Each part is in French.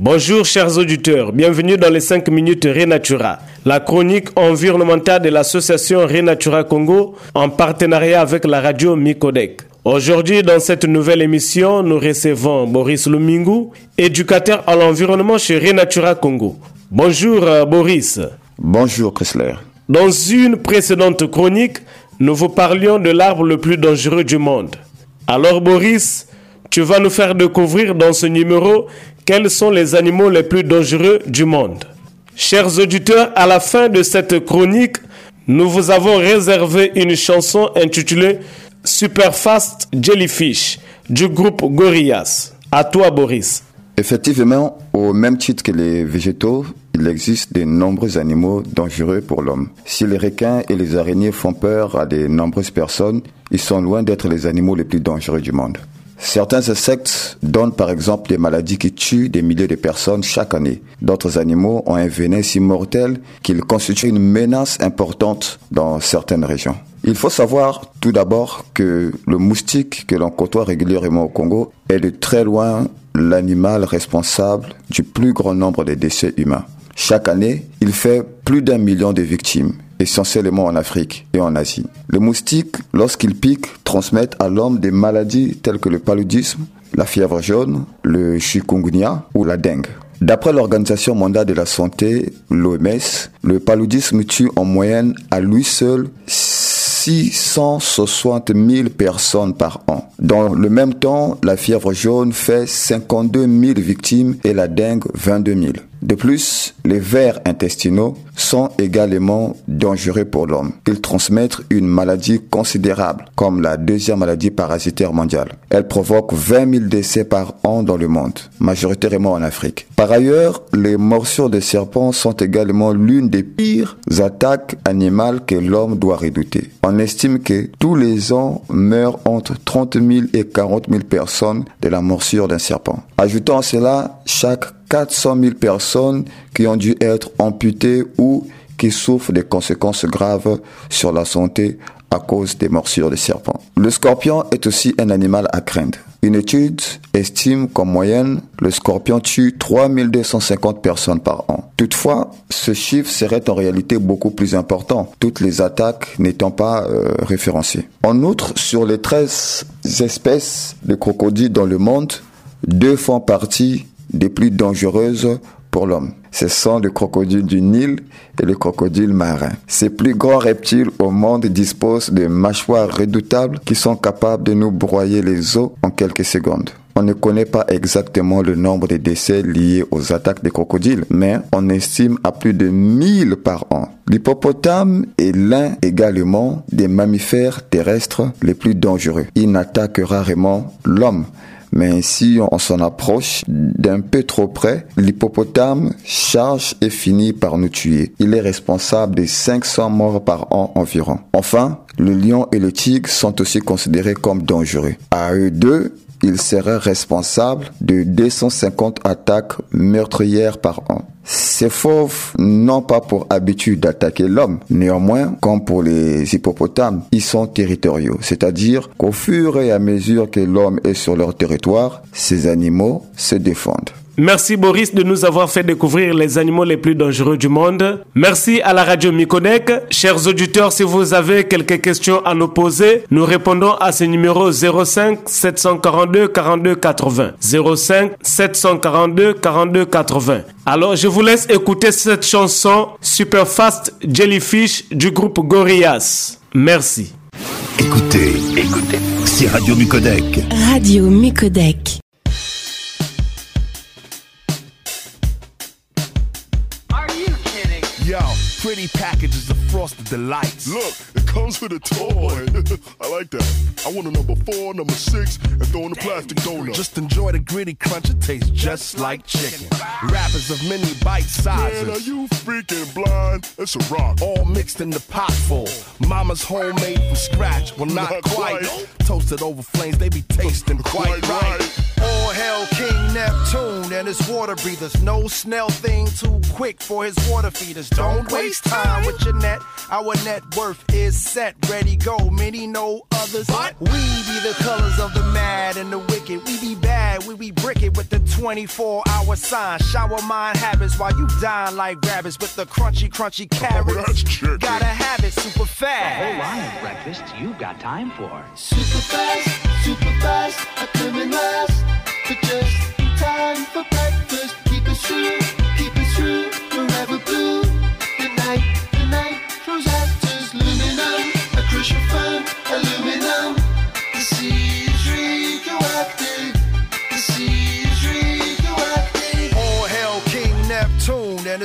Bonjour chers auditeurs, bienvenue dans les 5 minutes Renatura, la chronique environnementale de l'association Renatura Congo en partenariat avec la radio Micodec. Aujourd'hui, dans cette nouvelle émission, nous recevons Boris Lumingu, éducateur à l'environnement chez Renatura Congo. Bonjour euh, Boris. Bonjour Chrysler. Dans une précédente chronique, nous vous parlions de l'arbre le plus dangereux du monde. Alors Boris, tu vas nous faire découvrir dans ce numéro quels sont les animaux les plus dangereux du monde? Chers auditeurs, à la fin de cette chronique, nous vous avons réservé une chanson intitulée Super Fast Jellyfish du groupe Gorillaz. À toi, Boris. Effectivement, au même titre que les végétaux, il existe de nombreux animaux dangereux pour l'homme. Si les requins et les araignées font peur à de nombreuses personnes, ils sont loin d'être les animaux les plus dangereux du monde. Certains insectes donnent par exemple des maladies qui tuent des milliers de personnes chaque année. D'autres animaux ont un venin si mortel qu'il constitue une menace importante dans certaines régions. Il faut savoir tout d'abord que le moustique que l'on côtoie régulièrement au Congo est de très loin l'animal responsable du plus grand nombre de décès humains. Chaque année, il fait plus d'un million de victimes essentiellement en Afrique et en Asie. Le moustique, lorsqu'il pique, transmet à l'homme des maladies telles que le paludisme, la fièvre jaune, le chikungunya ou la dengue. D'après l'Organisation mondiale de la santé, l'OMS, le paludisme tue en moyenne à lui seul 660 000 personnes par an. Dans le même temps, la fièvre jaune fait 52 000 victimes et la dengue 22 000. De plus, les vers intestinaux sont également dangereux pour l'homme. Ils transmettent une maladie considérable, comme la deuxième maladie parasitaire mondiale. Elle provoque 20 000 décès par an dans le monde, majoritairement en Afrique. Par ailleurs, les morsures de serpents sont également l'une des pires attaques animales que l'homme doit redouter. On estime que tous les ans meurent entre 30 000 et 40 000 personnes de la morsure d'un serpent. Ajoutons à cela chaque 400 000 personnes qui ont dû être amputées ou qui souffrent des conséquences graves sur la santé à cause des morsures de serpents. Le scorpion est aussi un animal à craindre. Une étude estime qu'en moyenne, le scorpion tue 3250 personnes par an. Toutefois, ce chiffre serait en réalité beaucoup plus important, toutes les attaques n'étant pas euh, référencées. En outre, sur les 13 espèces de crocodiles dans le monde, deux font partie des plus dangereuses pour l'homme. Ce sont le crocodile du Nil et le crocodile marin. Ces plus grands reptiles au monde disposent de mâchoires redoutables qui sont capables de nous broyer les os en quelques secondes. On ne connaît pas exactement le nombre de décès liés aux attaques des crocodiles, mais on estime à plus de 1000 par an. L'hippopotame est l'un également des mammifères terrestres les plus dangereux. Il n'attaque rarement l'homme, mais si on s'en approche d'un peu trop près, l'hippopotame charge et finit par nous tuer. Il est responsable des 500 morts par an environ. Enfin, le lion et le tigre sont aussi considérés comme dangereux. À eux deux, ils seraient responsables de 250 attaques meurtrières par an. Ces fauves n'ont pas pour habitude d'attaquer l'homme. Néanmoins, comme pour les hippopotames, ils sont territoriaux. C'est-à-dire qu'au fur et à mesure que l'homme est sur leur territoire, ces animaux se défendent. Merci Boris de nous avoir fait découvrir les animaux les plus dangereux du monde. Merci à la radio Micodec. Chers auditeurs, si vous avez quelques questions à nous poser, nous répondons à ce numéro 05 742 42 80. 05 742 42 80. Alors je vous laisse écouter cette chanson Super Fast Jellyfish du groupe Gorillaz. Merci. Écoutez, écoutez, c'est Radio Micodec. Radio Micodec. Pretty packages of frosted delights. Look, it comes with a toy. I like that. I want a number four, number six, and throw in a plastic donut. Just enjoy the gritty crunch, it tastes just like chicken. Rappers of many bite sizes. Man, are you freaking blind? It's a rock. All mixed in the pot full. Mama's homemade from scratch. Well, not, Not quite. quite. Toasted over flames, they be tasting quite, Quite right. right. All hell King Neptune and his water breathers. No snail thing too quick for his water feeders. Don't waste time with your net. Our net worth is set, ready, go. Many know others. We be the colors of the mad and the wicked. We be bad, we be brick it with the 24 hour sign. Shower mind habits while you dine like rabbits with the crunchy, crunchy oh, carrots. that's chicken. Gotta have it super fast. whole line of breakfast you've got time for. Super fast, super fast, I come in last. Keep it true, keep true, forever blue.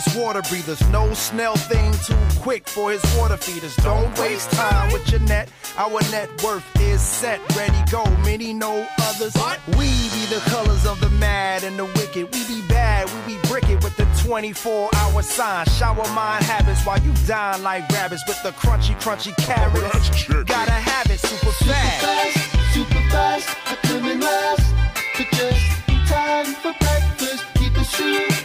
His water breathers. No snail thing too quick for his water feeders. Don't waste time with your net. Our net worth is set, ready, go. Many know others. We be the colors of the mad and the wicked. We be bad, we be brick it with the 24 hour sign. Shower mind habits while you dine like rabbits with the crunchy, crunchy oh, carrots. that's. Gotta have it super fast. Fast, super fast, I come in last. But just in time for breakfast.